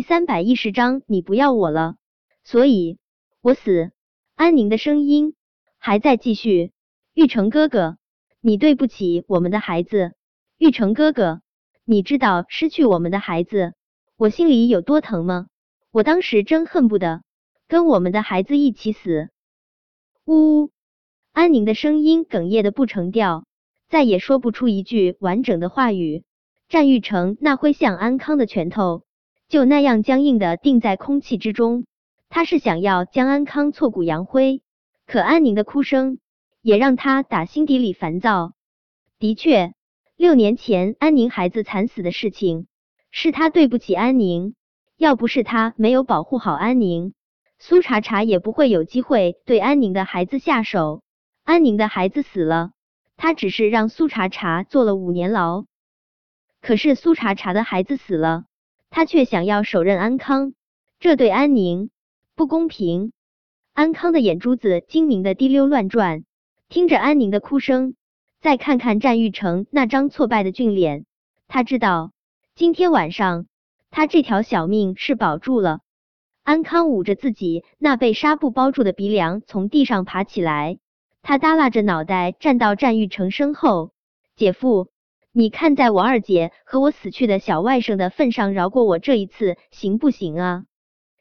第三百一十章，你不要我了，所以我死。安宁的声音还在继续。玉成哥哥，你对不起我们的孩子。玉成哥哥，你知道失去我们的孩子，我心里有多疼吗？我当时真恨不得跟我们的孩子一起死。呜呜，安宁的声音哽咽的不成调，再也说不出一句完整的话语。战玉成那挥向安康的拳头。就那样僵硬的定在空气之中，他是想要将安康挫骨扬灰，可安宁的哭声也让他打心底里烦躁。的确，六年前安宁孩子惨死的事情，是他对不起安宁。要不是他没有保护好安宁，苏茶茶也不会有机会对安宁的孩子下手。安宁的孩子死了，他只是让苏茶茶坐了五年牢，可是苏茶茶的孩子死了。他却想要手刃安康，这对安宁不公平。安康的眼珠子精明的滴溜乱转，听着安宁的哭声，再看看战玉成那张挫败的俊脸，他知道今天晚上他这条小命是保住了。安康捂着自己那被纱布包住的鼻梁，从地上爬起来，他耷拉着脑袋站到战玉成身后，姐夫。你看在我二姐和我死去的小外甥的份上，饶过我这一次行不行啊？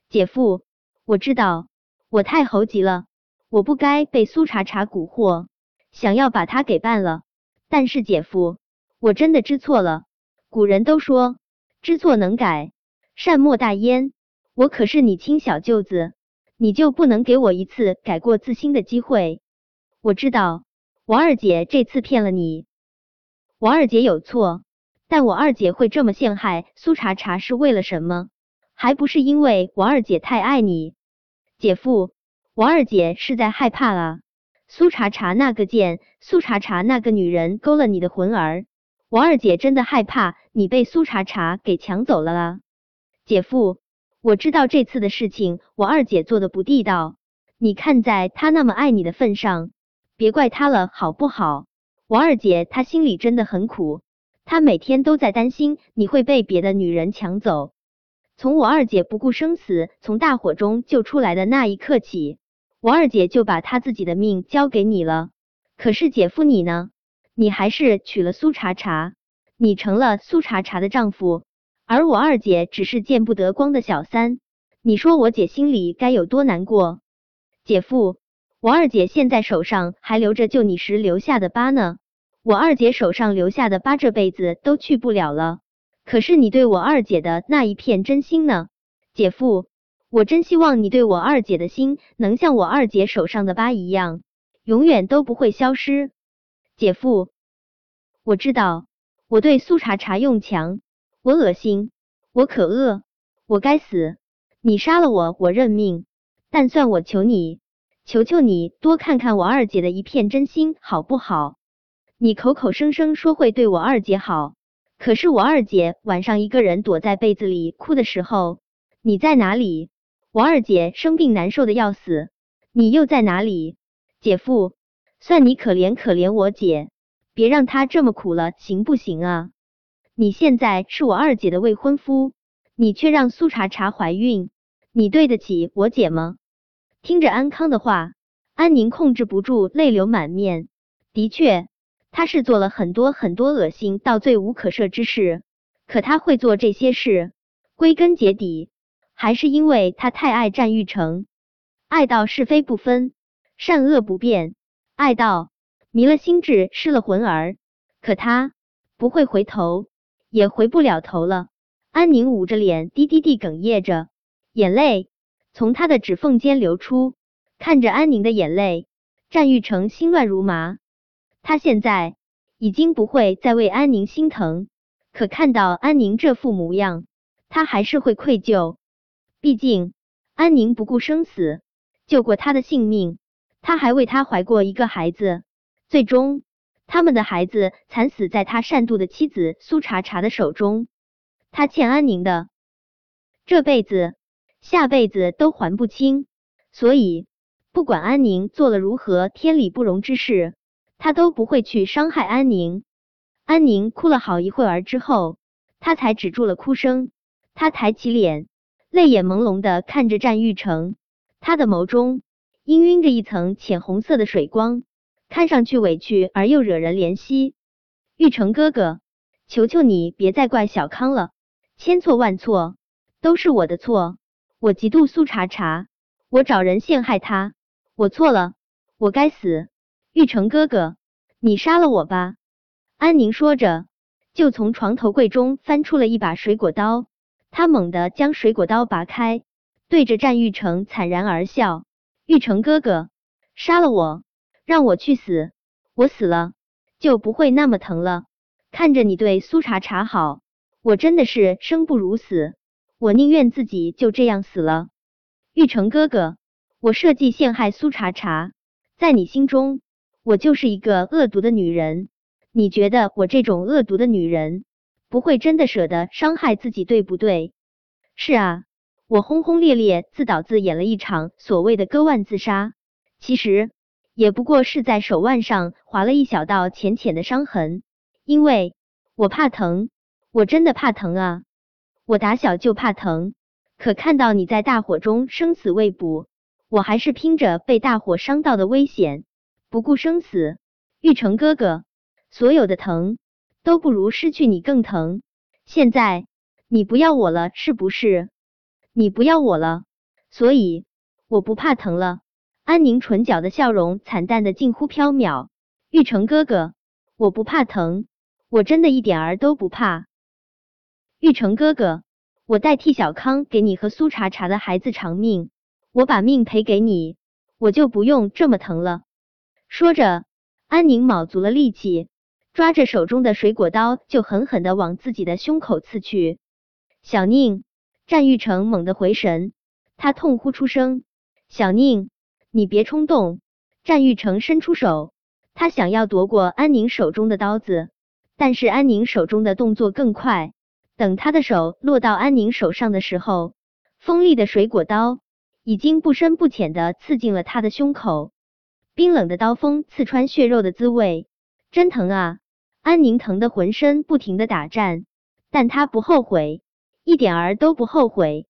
姐夫，我知道我太猴急了，我不该被苏茶茶蛊惑，想要把他给办了。但是姐夫，我真的知错了。古人都说知错能改，善莫大焉。我可是你亲小舅子，你就不能给我一次改过自新的机会？我知道我二姐这次骗了你。我二姐有错，但我二姐会这么陷害苏茶茶是为了什么？还不是因为我二姐太爱你，姐夫，我二姐是在害怕了。苏茶茶那个贱，苏茶茶那个女人勾了你的魂儿，我二姐真的害怕你被苏茶茶给抢走了啦。姐夫，我知道这次的事情我二姐做的不地道，你看在她那么爱你的份上，别怪她了，好不好？我二姐她心里真的很苦，她每天都在担心你会被别的女人抢走。从我二姐不顾生死从大火中救出来的那一刻起，我二姐就把她自己的命交给你了。可是姐夫你呢？你还是娶了苏茶茶，你成了苏茶茶的丈夫，而我二姐只是见不得光的小三。你说我姐心里该有多难过？姐夫。我二姐现在手上还留着救你时留下的疤呢，我二姐手上留下的疤这辈子都去不了了。可是你对我二姐的那一片真心呢，姐夫，我真希望你对我二姐的心能像我二姐手上的疤一样，永远都不会消失。姐夫，我知道我对苏茶茶用强，我恶心，我可恶，我该死。你杀了我，我认命。但算我求你。求求你多看看我二姐的一片真心好不好？你口口声声说会对我二姐好，可是我二姐晚上一个人躲在被子里哭的时候，你在哪里？我二姐生病难受的要死，你又在哪里？姐夫，算你可怜可怜我姐，别让她这么苦了，行不行啊？你现在是我二姐的未婚夫，你却让苏茶茶怀孕，你对得起我姐吗？听着安康的话，安宁控制不住泪流满面。的确，他是做了很多很多恶心到罪无可赦之事。可他会做这些事，归根结底还是因为他太爱战玉成，爱到是非不分，善恶不辨，爱到迷了心智，失了魂儿。可他不会回头，也回不了头了。安宁捂着脸，低低地哽咽着，眼泪。从他的指缝间流出，看着安宁的眼泪，战玉成心乱如麻。他现在已经不会再为安宁心疼，可看到安宁这副模样，他还是会愧疚。毕竟安宁不顾生死救过他的性命，他还为他怀过一个孩子，最终他们的孩子惨死在他善妒的妻子苏茶茶的手中。他欠安宁的这辈子。下辈子都还不清，所以不管安宁做了如何天理不容之事，他都不会去伤害安宁。安宁哭了好一会儿之后，他才止住了哭声。他抬起脸，泪眼朦胧的看着战玉成，他的眸中氤氲着一层浅红色的水光，看上去委屈而又惹人怜惜。玉成哥哥，求求你别再怪小康了，千错万错都是我的错，我嫉妒苏茶茶，我找人陷害他，我错了，我该死。玉成哥哥，你杀了我吧！安宁说着，就从床头柜中翻出了一把水果刀。他猛地将水果刀拔开，对着战玉成惨然而笑：“玉成哥哥，杀了我，让我去死，我死了就不会那么疼了。看着你对苏茶茶好，我真的是生不如死，我宁愿自己就这样死了。玉成哥哥，我设计陷害苏茶茶，在你心中，我就是一个恶毒的女人。你觉得我这种恶毒的女人？”不会真的舍得伤害自己，对不对？是啊，我轰轰烈烈自导自演了一场所谓的割腕自杀，其实也不过是在手腕上划了一小道浅浅的伤痕，因为我怕疼，我真的怕疼啊！我打小就怕疼，可看到你在大火中生死未卜，我还是拼着被大火伤到的危险，不顾生死。玉成哥哥，所有的疼。都不如失去你更疼。现在你不要我了，是不是？你不要我了，所以我不怕疼了。安宁唇角的笑容惨淡的近乎缥缈。玉成哥哥，我不怕疼，我真的一点儿都不怕。玉成哥哥，我代替小康给你和苏茶茶的孩子偿命，我把命赔给你，我就不用这么疼了。说着，安宁卯足了力气。抓着手中的水果刀，就狠狠的往自己的胸口刺去。小宁，战玉成猛地回神，他痛呼出声：“小宁，你别冲动！”战玉成伸出手，他想要夺过安宁手中的刀子，但是安宁手中的动作更快。等他的手落到安宁手上的时候，锋利的水果刀已经不深不浅的刺进了他的胸口。冰冷的刀锋刺穿血肉的滋味，真疼啊！安宁疼得浑身不停的打颤，但他不后悔，一点儿都不后悔。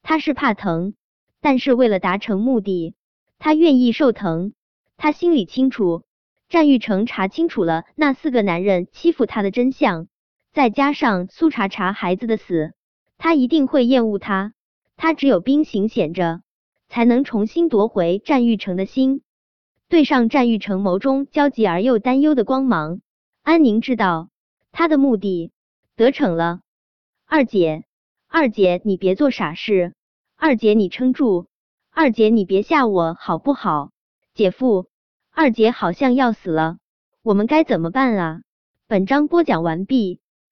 他是怕疼，但是为了达成目的，他愿意受疼。他心里清楚，战玉成查清楚了那四个男人欺负他的真相，再加上苏茶茶孩子的死，他一定会厌恶他。他只有兵行险着，才能重新夺回战玉成的心。对上战玉成眸中焦急而又担忧的光芒。安宁知道他的目的得逞了。二姐，二姐，你别做傻事。二姐，你撑住。二姐，你别吓我好不好？姐夫，二姐好像要死了，我们该怎么办啊？本章播讲完毕。